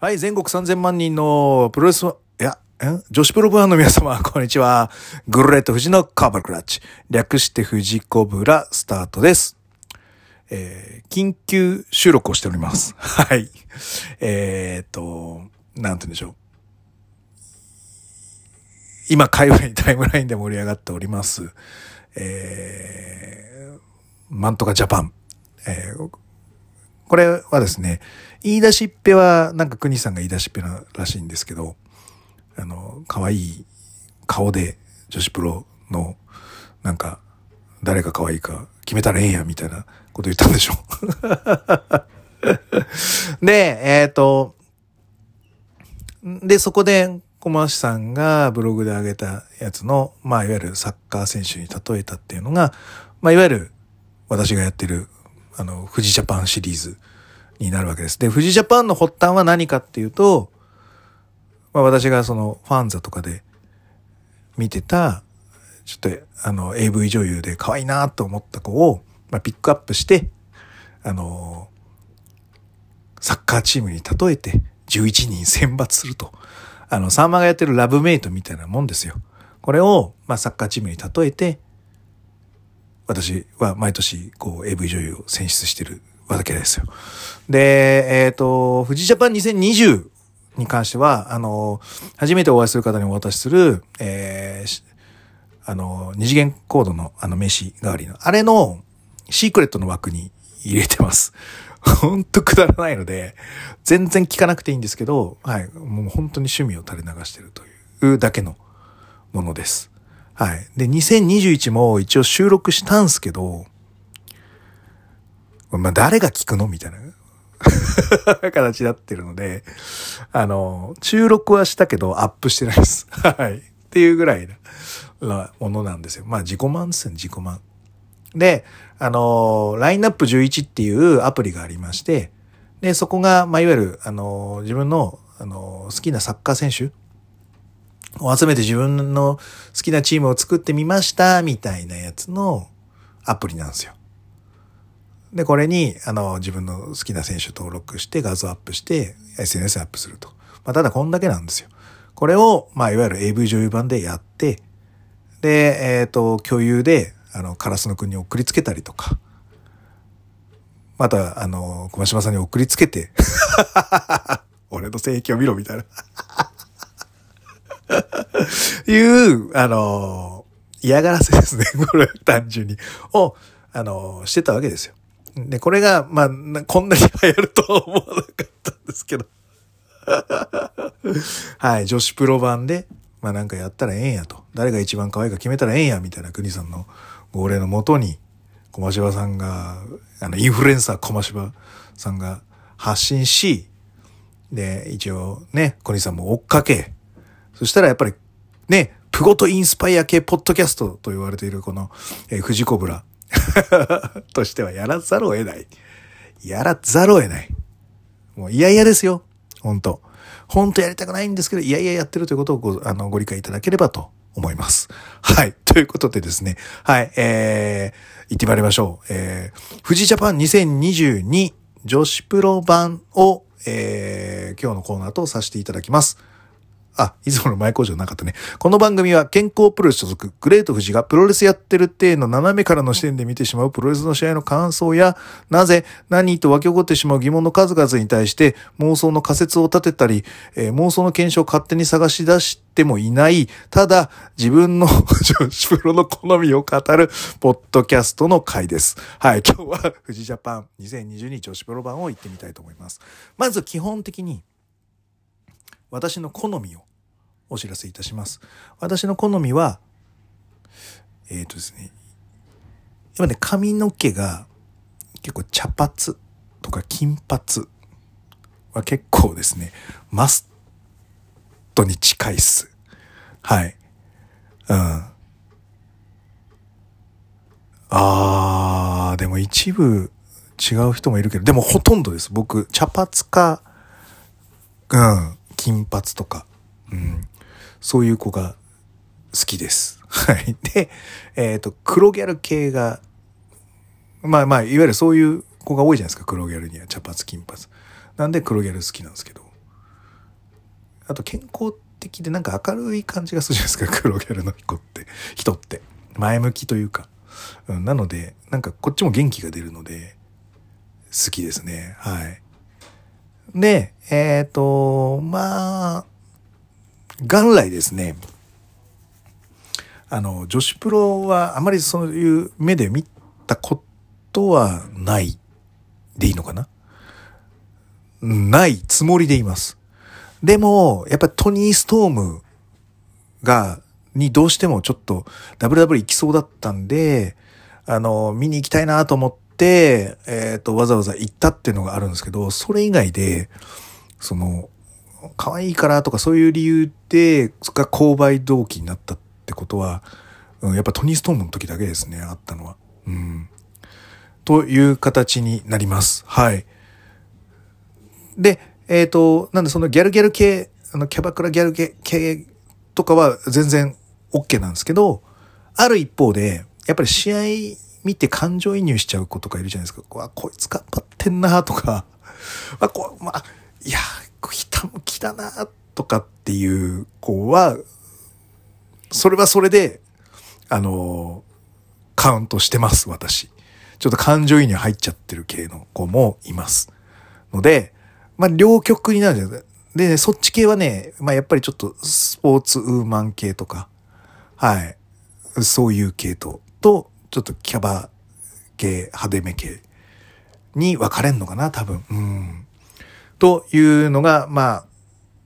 はい、全国3000万人のプロレス、いや、女子プロ部ファンの皆様、こんにちは。グルレット富士のカーバルクラッチ。略して富士コブラスタートです。えー、緊急収録をしております。はい。えーっと、なんて言うんでしょう。今、界隈 タイムラインで盛り上がっております。えー、なんとかジャパン。えーこれはですね、言い出しっぺは、なんか国さんが言い出しっぺならしいんですけど、あの、可愛い顔で女子プロの、なんか、誰が可愛いか決めたらええや、みたいなこと言ったんでしょ。で、えっ、と、で、そこで、小増さんがブログで上げたやつの、まあ、いわゆるサッカー選手に例えたっていうのが、まあ、いわゆる私がやってる、あの、富士ジャパンシリーズになるわけです。で、富士ジャパンの発端は何かっていうと、まあ、私がそのファンザとかで見てた、ちょっとあの AV 女優で可愛いなと思った子を、まあ、ピックアップして、あの、サッカーチームに例えて11人選抜すると。あの、サンマがやってるラブメイトみたいなもんですよ。これを、まあ、サッカーチームに例えて、私は毎年、こう、AV 女優を選出してるわけですよ。で、えっ、と、富士ジャパン2020に関しては、あの、初めてお会いする方にお渡しする、えーあの、二次元コードのあの名刺代わりの、あれのシークレットの枠に入れてます。ほんとくだらないので、全然聞かなくていいんですけど、はい、もう本当に趣味を垂れ流してるというだけのものです。はい。で、2021も一応収録したんすけど、まあ、誰が聞くの？みたいな 形になってるので、あの、収録はしたけどアップしてないです。はい。っていうぐらいなものなんですよ。まあ、自己満ですよ、自己満。で、あの、ラインナップ11っていうアプリがありまして、で、そこが、まあ、いわゆる、あの、自分の、あの、好きなサッカー選手を集めて自分の好きなチームを作ってみました、みたいなやつのアプリなんですよ。で、これに、あの、自分の好きな選手登録して画像アップして、SNS アップすると。まあ、ただこんだけなんですよ。これを、まあ、いわゆる AV 女優版でやって、で、えっ、と、共有で、あの、カラスの国に送りつけたりとか、また、あの、小島さんに送りつけて、俺の性癖を見ろ、みたいな。いう、あの、嫌がらせですね。これ、単純に。を、あの、してたわけですよ。で、これが、まあ、こんなに流行るとは思わなかったんですけど。はい、女子プロ版で、まあなんかやったらええんやと。誰が一番可愛いか決めたらええんや、みたいな国さんの号令のもとに、小芝さんが、あの、インフルエンサー小芝さんが発信し、で、一応ね、小西さんも追っかけ、そしたらやっぱり、ね、プゴトインスパイア系ポッドキャストと言われているこの、えー、富士コブラ としてはやらざるを得ない。やらざるを得ない。もう嫌々ですよ。本当本当やりたくないんですけど、いやいややってるということをご、あの、ご理解いただければと思います。はい。ということでですね。はい。えー、行ってまいりましょう。えー、富士ジャパン2022女子プロ版を、えー、今日のコーナーとさせていただきます。あ、いつもの前工場なかったね。この番組は健康プロレス所属、グレート富士がプロレスやってるっての斜めからの視点で見てしまうプロレスの試合の感想や、なぜ、何と湧き起こってしまう疑問の数々に対して妄想の仮説を立てたり、えー妄想の検証を勝手に探し出してもいない、ただ自分の 女子プロの好みを語るポッドキャストの回です。はい、今日は富士ジャパン2022女子プロ版を行ってみたいと思います。まず基本的に、私の好みをお知らせいたします。私の好みは、えっ、とですね、今ね、髪の毛が結構茶髪とか金髪は結構ですね、マストに近いっす。はい。うん。あー、でも一部違う人もいるけど、でもほとんどです。僕、茶髪か、うん、金髪とか、うん、そういう子が好きです。はい。で、えっ、と、黒ギャル系が、まあまあ、いわゆるそういう子が多いじゃないですか、黒ギャルには茶髪、金髪。なんで黒ギャル好きなんですけど。あと健康的でなんか明るい感じがするじゃないですか、黒ギャルの人って。人って。前向きというか。うん、なので、なんかこっちも元気が出るので、好きですね。はい。で、えっ、ー、と、まあ、元来ですね、あの、女子プロはあまりそういう目で見たことはないでいいのかな？ないつもりでいます。でも、やっぱトニー・ストームが、にどうしてもちょっと WW 行きそうだったんで、あの、見に行きたいなと思って、えっ、ー、と、わざわざ行ったっていうのがあるんですけど、それ以外で、その、可愛いからとかそういう理由で、が購買動機になったってことは、うん、やっぱトニー・ストームの時だけですね、あったのは。うん。という形になります。はい。で、えっ、ー、と、なんでそのギャルギャル系、あの、キャバクラギャル系とかは全然 OK なんですけど、ある一方で、やっぱり試合見て感情移入しちゃう子とかいるじゃないですか。わ、こいつ頑張ってんなとか、あ、こうまあ、いや、ひたむきだなとかっていう子は、それはそれで、あの、カウントしてます、私。ちょっと感情移入入っちゃってる系の子もいます。ので、まあ、両極になるじゃないですか。で、ね、そっち系はね、まあ、やっぱりちょっとスポーツウーマン系とか、はい。そういう系統と、ちょっとキャバ系、派手め系に分かれんのかな、多分。うん。というのが、まあ、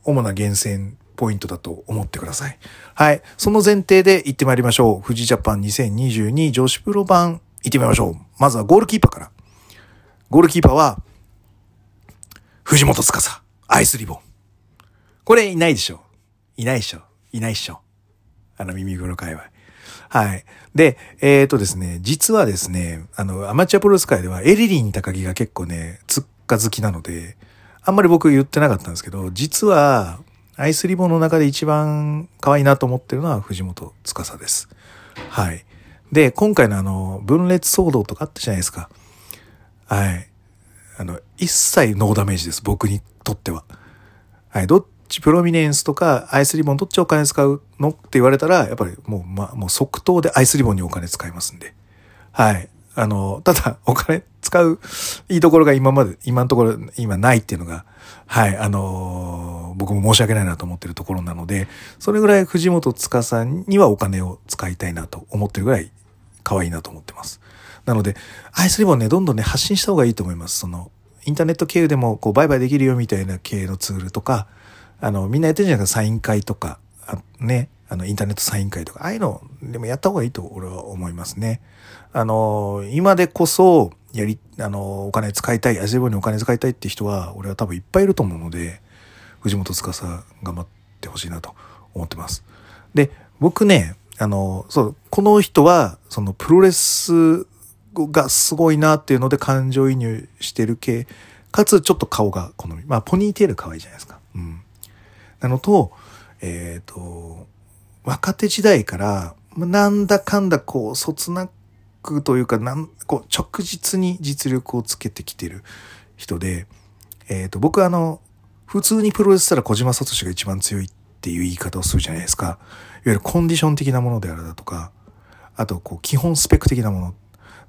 主な厳選ポイントだと思ってください。はい。その前提で行ってまいりましょう。富士ジャパン2022女子プロ版行ってみましょう。まずはゴールキーパーから。ゴールキーパーは、藤本司、アイスリボン。これいないでしょいないでしょいないっしょあの耳黒界隈。はい。で、えっ、ー、とですね、実はですね、あの、アマチュアプロレス界ではエリリン高木が結構ね、つっか好きなので、あんまり僕言ってなかったんですけど、実は、アイスリボンの中で一番可愛いなと思ってるのは藤本司です。はい。で、今回のあの、分裂騒動とかあったじゃないですか。はい。あの、一切ノーダメージです。僕にとっては。はい。どっち、プロミネンスとかアイスリボンどっちお金使うのって言われたら、やっぱりもう、ま、もう即答でアイスリボンにお金使いますんで。はい。あの、ただ、お金使ういいところが今まで、今のところ今ないっていうのが、はい、あの僕も申し訳ないなと思ってるところなので、それぐらい藤本司にはお金を使いたいなと思ってるぐらい可愛いなと思ってます。なので、アイスリボンね、どんどんね、発信した方がいいと思います。その、インターネット経由でも、こう、売買できるよみたいな系のツールとか、あの、みんなやってるじゃないですか、サイン会とか、あね、あの、インターネットサイン会とか、ああいうの、でもやった方がいいと俺は思いますね。あの、今でこそ、やり、あの、お金使いたい、アイスリボンにお金使いたいって人は、俺は多分いっぱいいると思うので、藤本司頑張ってほしいなと思ってます。で、僕ね、あの、そう、この人は、そのプロレスがすごいなっていうので感情移入してる系、かつちょっと顔が好み。まあ、ポニーテール可愛いじゃないですか。うん。なのと、えっ、ー、と、若手時代から、なんだかんだこう、そつなくというか、なん、こう、直実に実力をつけてきてる人で、えっ、ー、と、僕あの、普通にプロレスしたら小島聡が一番強いっていう言い方をするじゃないですか。いわゆるコンディション的なものであるだとか、あと、こう、基本スペック的なもの。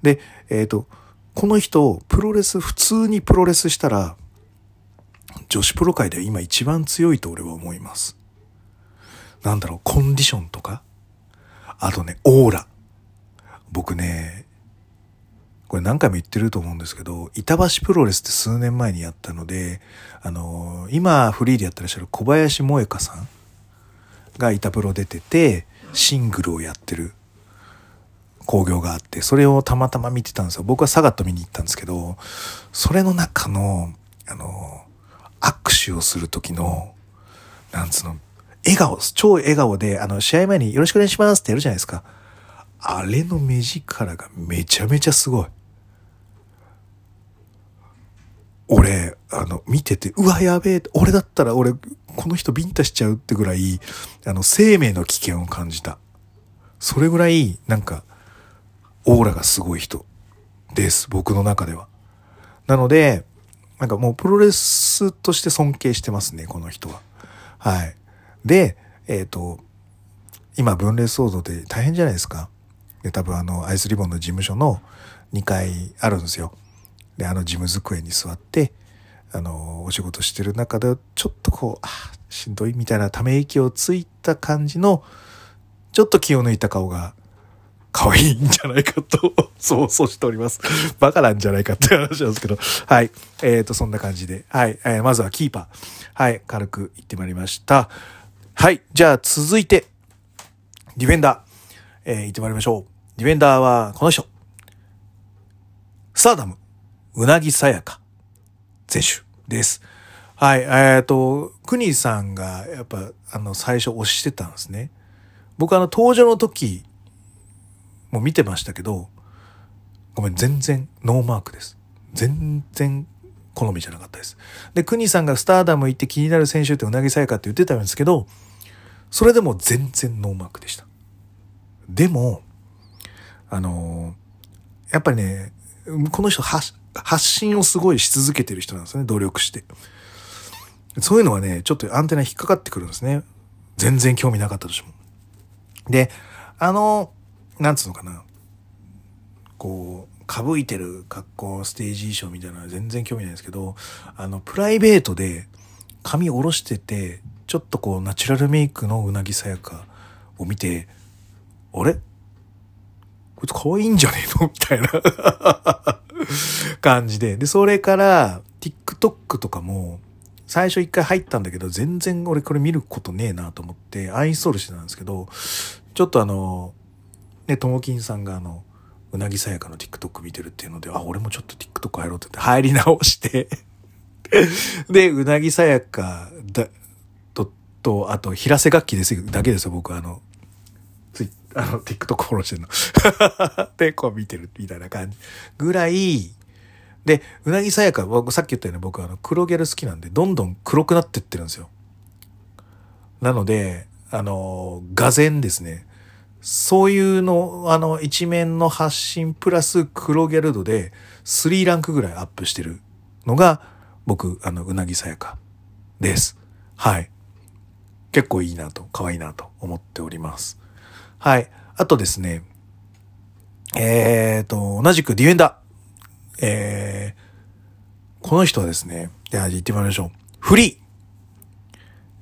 で、えっ、ー、と、この人、プロレス、普通にプロレスしたら、女子プロ界では今一番強いと俺は思います。なんだろう、コンディションとか、あとね、オーラ。僕ね、これ何回も言ってると思うんですけど、板橋プロレスって数年前にやったので、あの、今フリーでやってらっしゃる小林萌香さんが板プロ出てて、シングルをやってる工業があって、それをたまたま見てたんですよ。僕はサガット見に行ったんですけど、それの中の、あの、握手をする時の、なんつうの、笑顔、超笑顔で、あの、試合前によろしくお願いしますってやるじゃないですか。あれの目力がめちゃめちゃすごい。俺、あの、見てて、うわ、やべえ、俺だったら俺、この人ビンタしちゃうってぐらい、あの、生命の危険を感じた。それぐらい、なんか、オーラがすごい人です。僕の中では。なので、なんかもうプロレスとして尊敬してますね、この人は。はい。で、えっ、と、今分裂騒動で大変じゃないですか。で、多分あの、アイスリボンの事務所の2階あるんですよ。で、あの事務机に座って、あの、お仕事してる中で、ちょっとこう、あしんどいみたいなため息をついた感じの、ちょっと気を抜いた顔が、可愛いんじゃないかと 想像しております。バカなんじゃないかって話なんですけど。はい。えっ、ー、と、そんな感じで。はい。えー、まずはキーパー。はい。軽く言ってまいりました。はい。じゃあ続いて、ディフェンダー。えー、言ってまいりましょう。ディフェンダーはこの人。スターダム、うなぎさやか選手です。はい。えっ、ー、と、クニさんがやっぱ、あの、最初推してたんですね。僕あの、登場の時、も見てましたけど、ごめん、全然ノーマークです。全然好みじゃなかったです。で、クニさんがスターダム行って気になる選手ってうなぎさやかって言ってたんですけど、それでも全然ノーマークでした。でも、あのー、やっぱりね、この人発信をすごいし続けてる人なんですね、努力して。そういうのはね、ちょっとアンテナ引っかかってくるんですね。全然興味なかったとしても。で、あの、なんつうのかな。こう、かぶいてる格好、ステージ衣装みたいなのは全然興味ないんですけど、あの、プライベートで髪下ろしてて、ちょっとこう、ナチュラルメイクのうなぎさやかを見て、あれ？こいつ可愛いんじゃねえの？みたいな。感じで。で、それから、TikTok とかも、最初一回入ったんだけど、全然俺これ見ることねえなと思って、アインストールしてたんですけど、ちょっとあの、ね、ともきんさんがあの、うなぎさやかの TikTok 見てるっていうので、あ、俺もちょっと TikTok 入ろうって言って入り直して。で、うなぎさやかだ、と、と、あと、平瀬楽器ですだけですよ、僕あの、あの、TikTok フォローしてるの。で、こう見てるみたいな感じ。ぐらい、で、うなぎさやか、僕さっき言ったように僕あの黒ギャル好きなんで、どんどん黒くなってってるんですよ。なので、あの、がぜですね。そういうの、あの、一面の発信プラス黒ギャル度で3ランクぐらいアップしてるのが、僕、あの、うなぎさやかです。はい。結構いいなと、可愛いなと思っております。はい。あとですね、えっ、ー、と、同じくディフェンダー。えー、この人はですね、じゃあ言ってみましょう。フリー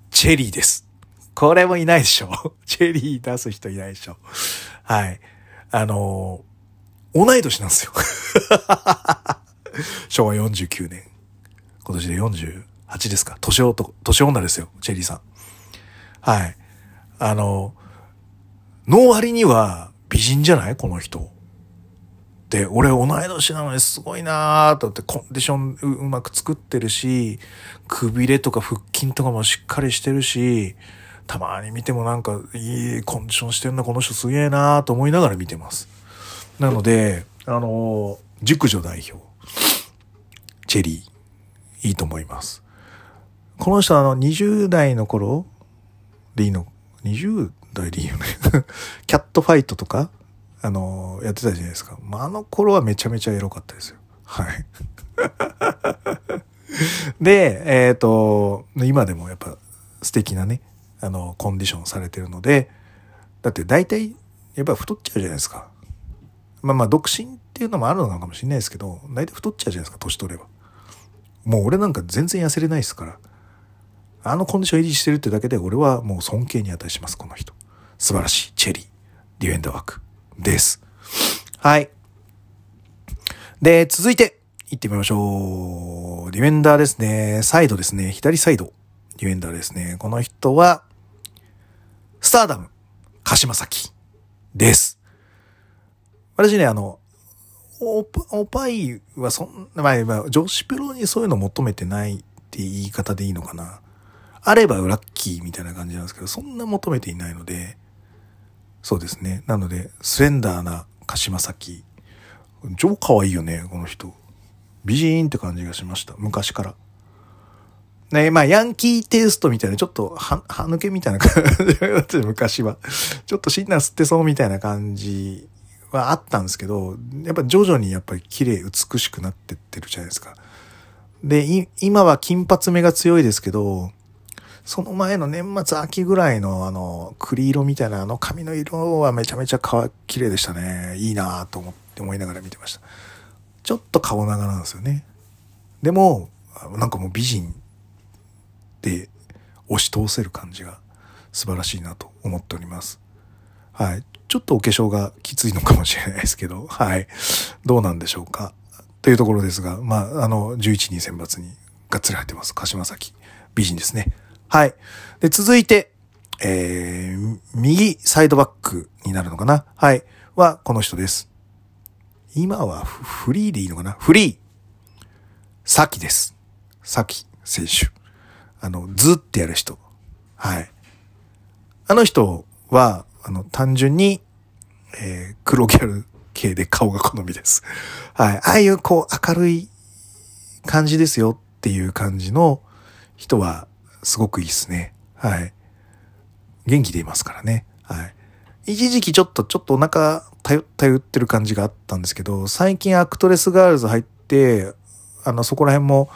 チェリーです。これもいないでしょ。チェリー出す人いないでしょ。はい。あのー、同い年なんですよ。昭和49年。今年で48ですか。年男、年女ですよ。チェリーさん。はい。あのー、の割には美人じゃない？この人。で、俺同い年なのにすごいなーと思ってコンディションうまく作ってるし、くびれとか腹筋とかもしっかりしてるし、たまに見てもなんかいいコンディションしてんな、この人すげえなーと思いながら見てます。なので、あのー、熟女代表、チェリー、いいと思います。この人あの20代の頃でいいの ?20 代でいいよね。キャットファイトとかあの、やってたじゃないですか。まあ、あの頃はめちゃめちゃエロかったですよ。はい。で、えっ、ー、と、今でもやっぱ素敵なね、あの、コンディションされてるので、だって大体、やっぱ太っちゃうじゃないですか。まあまあ、独身っていうのもあるのかもしれないですけど、大体太っちゃうじゃないですか、年取れば。もう俺なんか全然痩せれないですから。あのコンディション維持してるってだけで俺はもう尊敬に値します、この人。素晴らしい。チェリー。ディフェンダー枠。です。はい。で、続いて、行ってみましょう。ディフェンダーですね。サイドですね。左サイド。ディフェンダーですね。この人は、スターダム、鹿島崎です。私ね、あの、お、おパイはそんな、まあ、まあ、女子プロにそういうの求めてないって言い方でいいのかな。あればラッキーみたいな感じなんですけど、そんな求めていないので、そうですね。なので、スレンダーな鹿島崎。超可愛いよね、この人。美人って感じがしました。昔から。ねまあ、ヤンキーテイストみたいな、ちょっと、は、歯抜けみたいな感じだった昔は。ちょっとシンナー吸ってそうみたいな感じはあったんですけど、やっぱ徐々にやっぱり綺麗、美しくなってってるじゃないですか。で、今は金髪目が強いですけど、その前の年末秋ぐらいのあの、栗色みたいなあの髪の色はめちゃめちゃ綺麗でしたね。いいなと思って思いながら見てました。ちょっと顔長なんですよね。でも、なんかもう美人で押し通せる感じが素晴らしいなと思っております。はい。ちょっとお化粧がきついのかもしれないですけど、はい。どうなんでしょうか。というところですが、まあ、あの、11人選抜にがっつり入ってます。鹿島崎。美人ですね。はい。で、続いて、えー、右サイドバックになるのかな？はい。は、この人です。今はフリーでいいのかな？フリー。サキです。サキ選手。あの、ずってやる人。はい。あの人は、あの、単純に、えー、黒ギャル系で顔が好みです。はい。ああいうこう明るい感じですよっていう感じの人はすごくいいですね。はい。元気でいますからね。はい。一時期ちょっと、ちょっとお腹頼ってる感じがあったんですけど、最近アクトレスガールズ入って、あの、そこら辺も、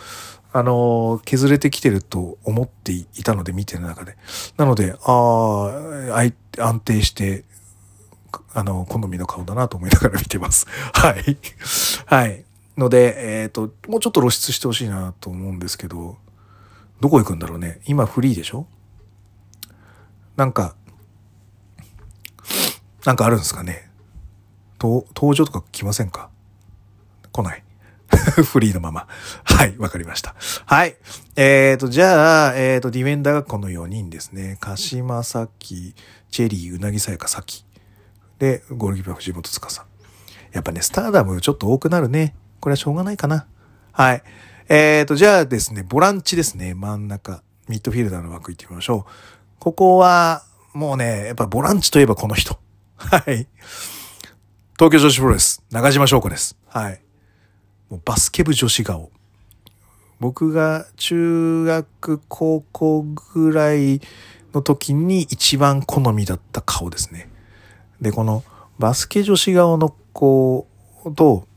あの、削れてきてると思っていたので、見てる中で。なので、ああ、安定して、あの、好みの顔だなと思いながら見てます。はい。はい。ので、えっ、ー、と、もうちょっと露出してほしいなと思うんですけど、どこ行くんだろうね。今フリーでしょ？なんか、なんかあるんですかね？登場とか来ませんか？来ない。フリーのまま。はい、わかりました。はい。えっ、ー、と、じゃあ、えっ、ー、と、ディフェンダーがこの4人ですね。鹿島崎、チェリー、うなぎさやか崎。で、ゴールキーパー藤本司。やっぱね、スターダムちょっと多くなるね。これはしょうがないかな。はい。えっ、ー、と、じゃあですね、ボランチですね。真ん中。ミッドフィルダーの枠行ってみましょう。ここは、もうね、やっぱボランチといえばこの人。はい。東京女子プロレス、中島翔子です。はい。もうバスケ部女子顔。僕が中学、高校ぐらいの時に一番好みだった顔ですね。で、このバスケ女子顔の子と、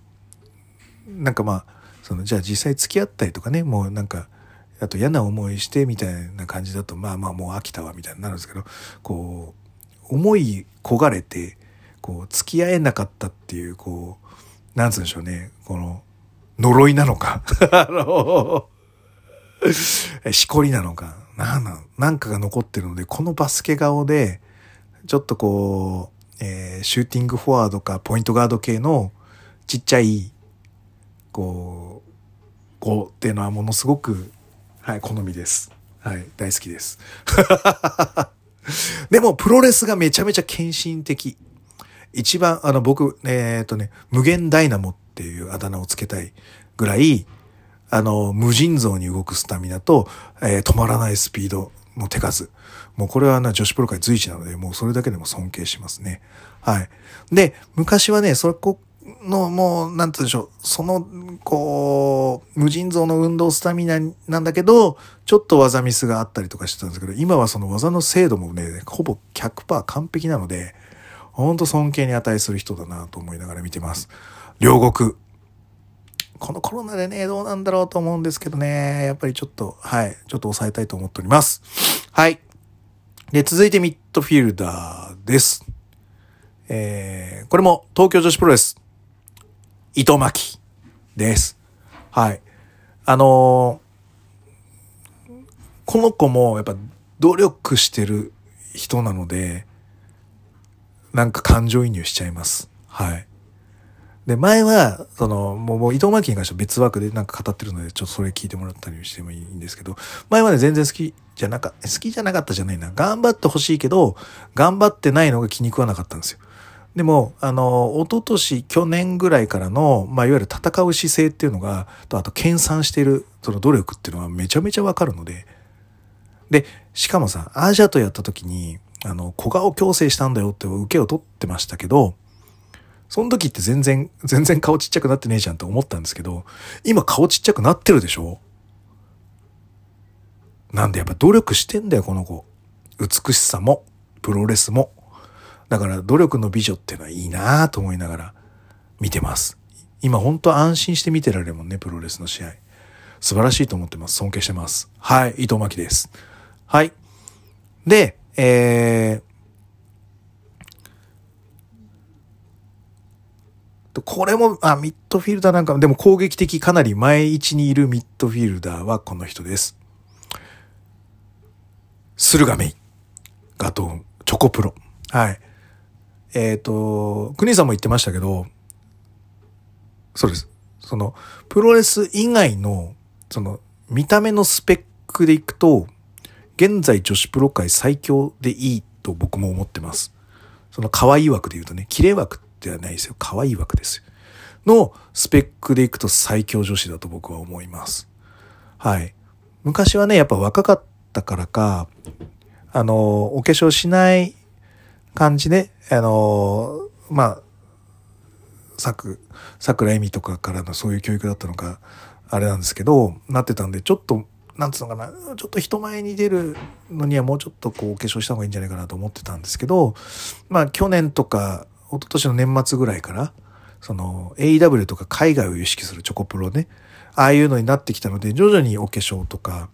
なんかまあ、その、じゃあ実際付き合ったりとかね、もうなんか、あと嫌な思いしてみたいな感じだと、まあまあもう飽きたわみたいになるんですけど、こう、思い焦がれて、こう、付き合えなかったっていう、こう、なんつうんでしょうね、この、呪いなのか、あの、しこりなのか、なんなん、なんかが残ってるので、このバスケ顔で、ちょっとこう、えー、シューティングフォワードかポイントガード系のちっちゃい、こう、子っていうのはものすごく、はい、好みです。はい、大好きです。でも、プロレスがめちゃめちゃ献身的。一番、あの、僕、えっ、とね、無限ダイナモっていうあだ名をつけたいぐらい、あの、無尽蔵に動くスタミナと、えー、止まらないスピードの手数。もうこれはな、女子プロ界随一なので、もうそれだけでも尊敬しますね。はい。で、昔はね、そこの、もう、なんて言うでしょう、その、こう、無尽蔵の運動スタミナなんだけど、ちょっと技ミスがあったりとかしてたんですけど、今はその技の精度もね、ほぼ100%完璧なので、ほんと尊敬に値する人だなと思いながら見てます。両国。このコロナでね、どうなんだろうと思うんですけどね、やっぱりちょっと、はい、ちょっと抑えたいと思っております。はい。で、続いてミッドフィルダーです。えー、これも東京女子プロレス、伊藤真希です。はい。あのー、この子もやっぱ努力してる人なので、なんか感情移入しちゃいます。はい。で、前は、その、もう、もう伊藤真希に関しては別枠でなんか語ってるので、ちょっとそれ聞いてもらったりしてもいいんですけど、前まで全然好きじゃなか、好きじゃなかったじゃないな。頑張ってほしいけど、頑張ってないのが気に食わなかったんですよ。でも、あの、一昨年、去年ぐらいからの、まあ、いわゆる戦う姿勢っていうのが、と、あと、研鑽している、その努力っていうのはめちゃめちゃわかるので、で、しかもさ、アジアとやった時に、あの、小顔矯正したんだよって受けを取ってましたけど、その時って全然、全然顔ちっちゃくなってねえじゃんって思ったんですけど、今顔ちっちゃくなってるでしょ？なんでやっぱ努力してんだよ、この子。美しさも、プロレスも。だから努力の美女っていうのはいいなと思いながら見てます。今本当安心して見てられるもんね、プロレスの試合。素晴らしいと思ってます。尊敬してます。はい、伊藤真希です。はい。で、えー、これも、あ、ミッドフィルダーなんか、でも攻撃的かなり前位置にいるミッドフィルダーはこの人です。駿河メイ。ガトーチョコプロ。はい。えっ、ー、と、国さんも言ってましたけど、そうです。その、プロレス以外の、その、見た目のスペックでいくと、現在女子プロ界最強でいいと僕も思ってます。その可愛い枠で言うとね、綺麗枠ではないですよ。可愛い枠ですよ。のスペックでいくと最強女子だと僕は思います。はい。昔はね、やっぱ若かったからか、あの、お化粧しない感じで、あの、まあ、さく、桜恵美とかからのそういう教育だったのか、あれなんですけど、なってたんで、ちょっと、なんつうのかな、ちょっと人前に出るのにはもうちょっとこう、お化粧した方がいいんじゃないかなと思ってたんですけど、まあ、去年とか、一昨年の年末ぐらいから、その、AEW とか海外を意識するチョコプロね、ああいうのになってきたので、徐々にお化粧とか、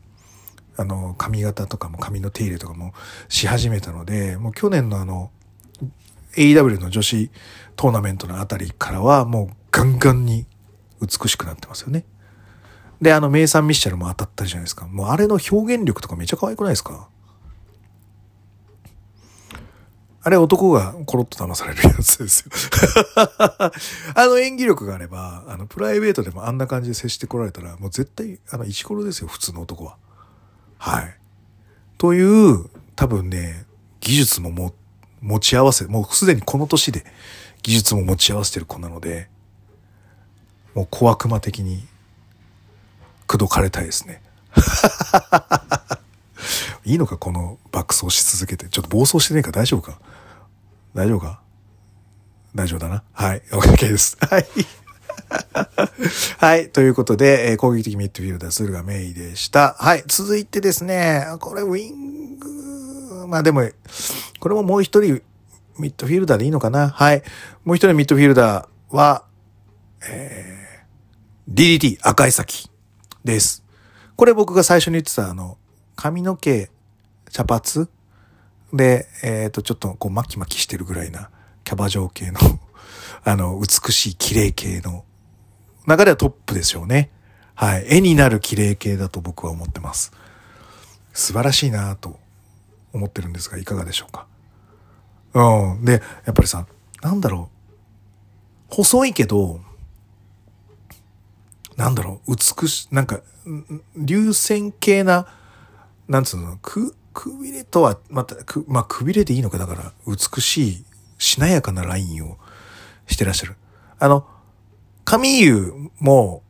あの、髪型とかも髪の手入れとかもし始めたので、もう去年のあの、AW の女子トーナメントのあたりからはもうガンガンに美しくなってますよね。で、あの、名産ミッシェルも当たったじゃないですか。もうあれの表現力とかめちゃ可愛くないですか？あれ男がコロッと騙されるやつですよ あの演技力があれば、あの、プライベートでもあんな感じで接してこられたら、もう絶対、あの、石ころですよ、普通の男は。はい。という、多分ね、技術もも持ち合わせ、もうすでにこの年で技術も持ち合わせてる子なので、もう小悪魔的に口説かれたいですね。いいのかこの爆走し続けて。ちょっと暴走してねえか？大丈夫か？大丈夫か？大丈夫だな？はい。OK です。はい。はい。ということで、えー、攻撃的ミッドフィルダー、駿河メイでした。はい。続いてですね、これウィング、まあでも、これももう一人ミッドフィルダーでいいのかな？はい。もう一人ミッドフィルダーは、えー、DDT 赤い先です。これ僕が最初に言ってたあの、髪の毛、茶髪？で、えっ、ー、と、ちょっとこう巻き巻きしてるぐらいなキャバ嬢系のあの、美しい綺麗系の中ではトップでしょうね。はい。絵になる綺麗系だと僕は思ってます。素晴らしいなと思ってるんですが、いかがでしょうか？うん。で、やっぱりさ、なんだろう。細いけど、なんだろう、美し、なんか、流線形な、なんつうの、く、くびれとは、また、く、まあ、くびれでいいのか、だから、美しい、しなやかなラインをしてらっしゃる。あの、髪湯も、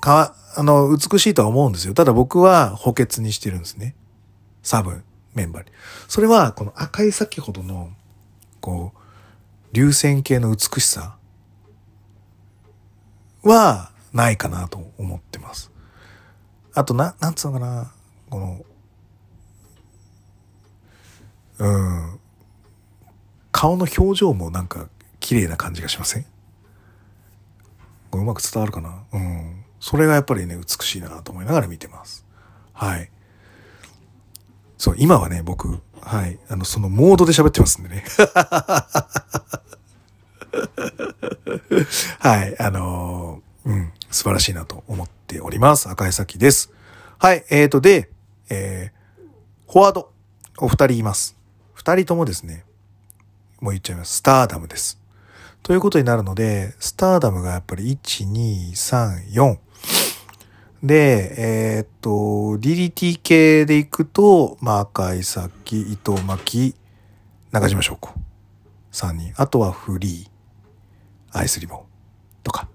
か、あの、美しいとは思うんですよ。ただ僕は補欠にしてるんですね。サブメンバーに。それは、この赤い先ほどの、こう、流線形の美しさはないかなと思ってます。あと、な、なんつうのかな、この、うん、顔の表情もなんか綺麗な感じがしません？うまく伝わるかな？うん。それがやっぱりね、美しいなと思いながら見てます。はい。そう、今はね、僕、はい、あの、そのモードで喋ってますんでね。はい、あのー、うん、素晴らしいなと思っております。赤井咲です。はい、えーと、で、えー、フォワード、お二人います。二人ともですね、もう言っちゃいます。スターダムです。ということになるので、スターダムがやっぱり1、2、3、4。で、えー、っと、DDT 系でいくと、まあ、赤井崎、伊藤巻、中島翔子。3人。あとはフリー、アイスリボンとか、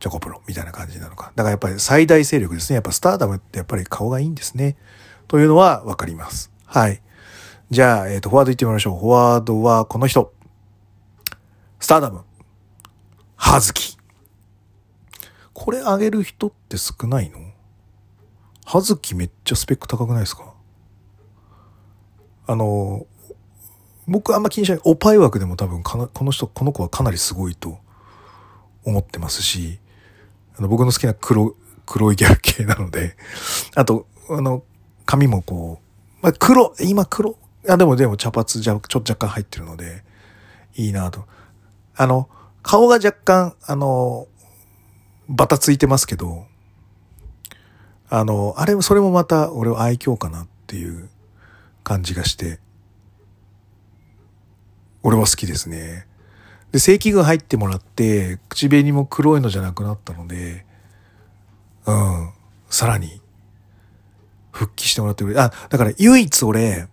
チョコプロみたいな感じなのか。だからやっぱり最大勢力ですね。やっぱスターダムってやっぱり顔がいいんですね。というのはわかります。はい。じゃあ、えっ、と、フォワード行ってみましょう。フォワードはこの人。スターダム。はずき。これあげる人って少ないの？はずきめっちゃスペック高くないですか？あの、僕あんま気にしない。おパイ枠でも多分、この人、この子はかなりすごいと思ってますし、あの僕の好きな黒、黒いギャル系なので、あと、あの、髪もこう、まあ、黒、今黒、あ、でもでも茶髪じゃ、ちょっと若干入ってるので、いいなと。あの、顔が若干、あの、バタついてますけど、あの、あれも、それもまた俺は愛嬌かなっていう感じがして、俺は好きですね。で、正規軍入ってもらって、口紅も黒いのじゃなくなったので、うん、さらに、復帰してもらってくれ。あ、だから唯一俺、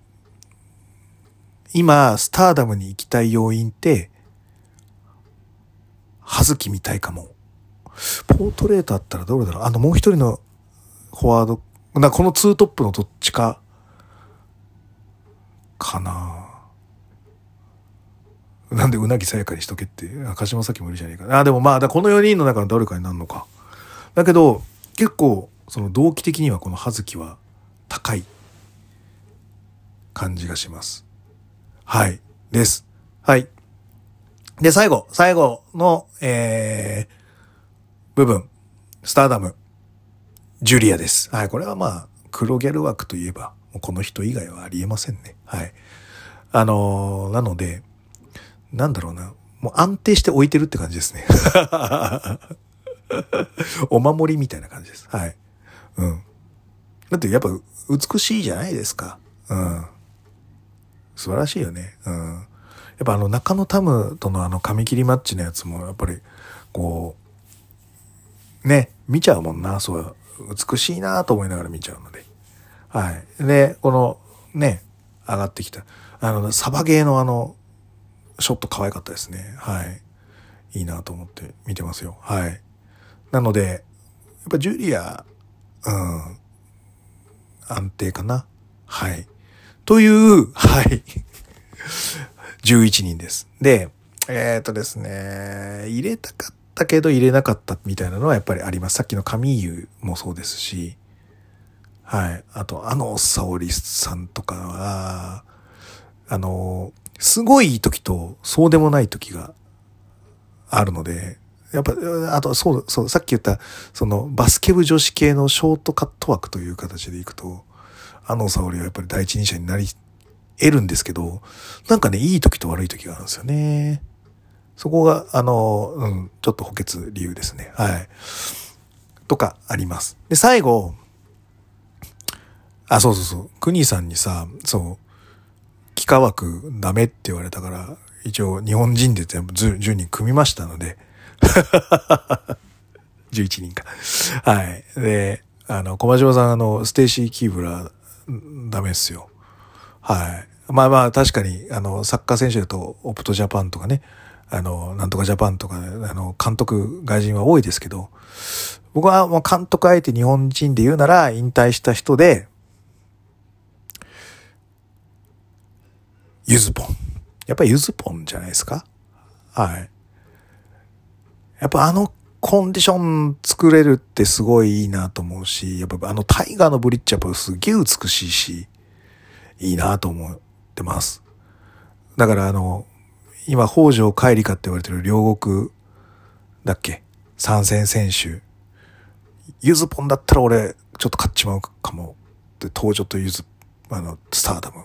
今、スターダムに行きたい要因って、葉月見たいかも。ポートレートあったらどれだろう？あの、もう一人のフォワード、なこのツートップのどっちか、かななんでうなぎさやかにしとけって、赤島咲もいるじゃねえか。あ、でもまあ、この4人の中の誰かになるのか。だけど、結構、その動機的にはこの葉月は高い感じがします。はい。です。はい。で、最後、最後の、えー、部分、スターダム、ジュリアです。はい、これはまあ、黒ギャル枠といえば、もうこの人以外はありえませんね。はい。あのー、なので、なんだろうな、もう安定して置いてるって感じですね。お守りみたいな感じです。はい。うん。だってやっぱ美しいじゃないですか。うん。素晴らしいよね。うん。っぱあの中野タムとのあの髪切りマッチのやつもやっぱりこう、ね、見ちゃうもんな、そう、美しいなと思いながら見ちゃうので。はい。で、このね、上がってきた、あの、サバゲーのあの、ショット可愛かったですね。はい。いいなと思って見てますよ。はい。なので、やっぱジュリア、うん、安定かな。はい。という、はい。11人です。で、えっ、ー、とですね、入れたかったけど入れなかったみたいなのはやっぱりあります。さっきの神優もそうですし、はい。あと、あの沙織さんとかは、あの、すごいいい時とそうでもない時があるので、やっぱ、あと、そう、そう、さっき言った、その、バスケ部女子系のショートカット枠という形でいくと、あの沙織はやっぱり第一人者になり得るんですけど、なんかね、いい時と悪い時があるんですよね。そこが、あの、うん、ちょっと補欠理由ですね。はい。とかあります。で、最後、あ、そうそうそう、クニさんにさ、そう、帰化枠ダメって言われたから、一応日本人で全部10人組みましたので、11人か。はい。で、あの、小島さん、あの、ステイシー・キーブラーダメっすよ。はい。まあまあ確かに、あの、サッカー選手だと、オプトジャパンとかね、あの、なんとかジャパンとか、あの、監督、外人は多いですけど、僕はもう監督あえて日本人で言うなら、引退した人で、ゆずぽん。やっぱりゆずぽんじゃないですか？はい。やっぱあのコンディション作れるってすごいいいなと思うし、やっぱあのタイガーのブリッジやっぱすげえ美しいし、いいなと思うってます。だからあの、今北条帰りかって言われてる両国だっけ？参戦選手。ゆずぽんだったら俺ちょっと買っちまうかも。で、登場とゆず、あの、スターダム。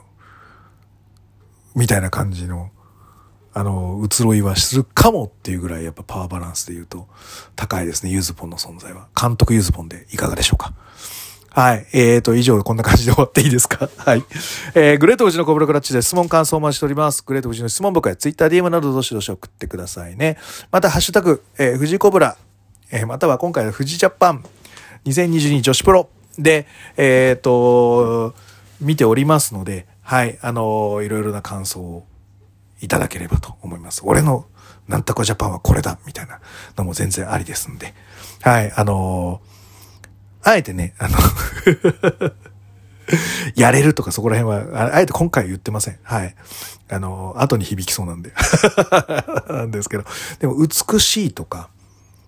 みたいな感じのあの、移ろいはするかもっていうぐらいやっぱパワーバランスで言うと高いですね、ユーズポンの存在は。監督ユーズポンでいかがでしょうか？はい。えーと、以上こんな感じで終わっていいですか？はい。えー、グレート富士のコブラクラッチで質問感想をお待ちしております。グレート富士の質問僕やツイッター DM などどしどし送ってくださいね。また、ハッシュタグ、えー、富士コブラ、えー、または今回の富士ジャパン2022女子プロで、えーと、見ておりますので、はい。あのー、いろいろな感想をいただければと思います。俺のなんとかジャパンはこれだみたいなのも全然ありですんで。はい、あの、あえてね、あの やれるとかそこら辺は、あえて今回言ってません。はい。あの、後に響きそうなんで。なんですけど。でも美しいとか、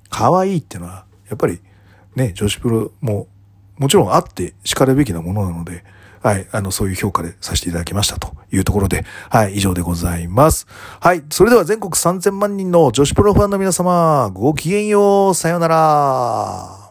可愛いっていうのは、やっぱりね、女子プロももちろんあって叱るべきなものなので、はい、あの、そういう評価でさせていただきましたというところで、はい、以上でございます。はい、それでは全国3000万人の女子プロファンの皆様、ごきげんよう、さようなら。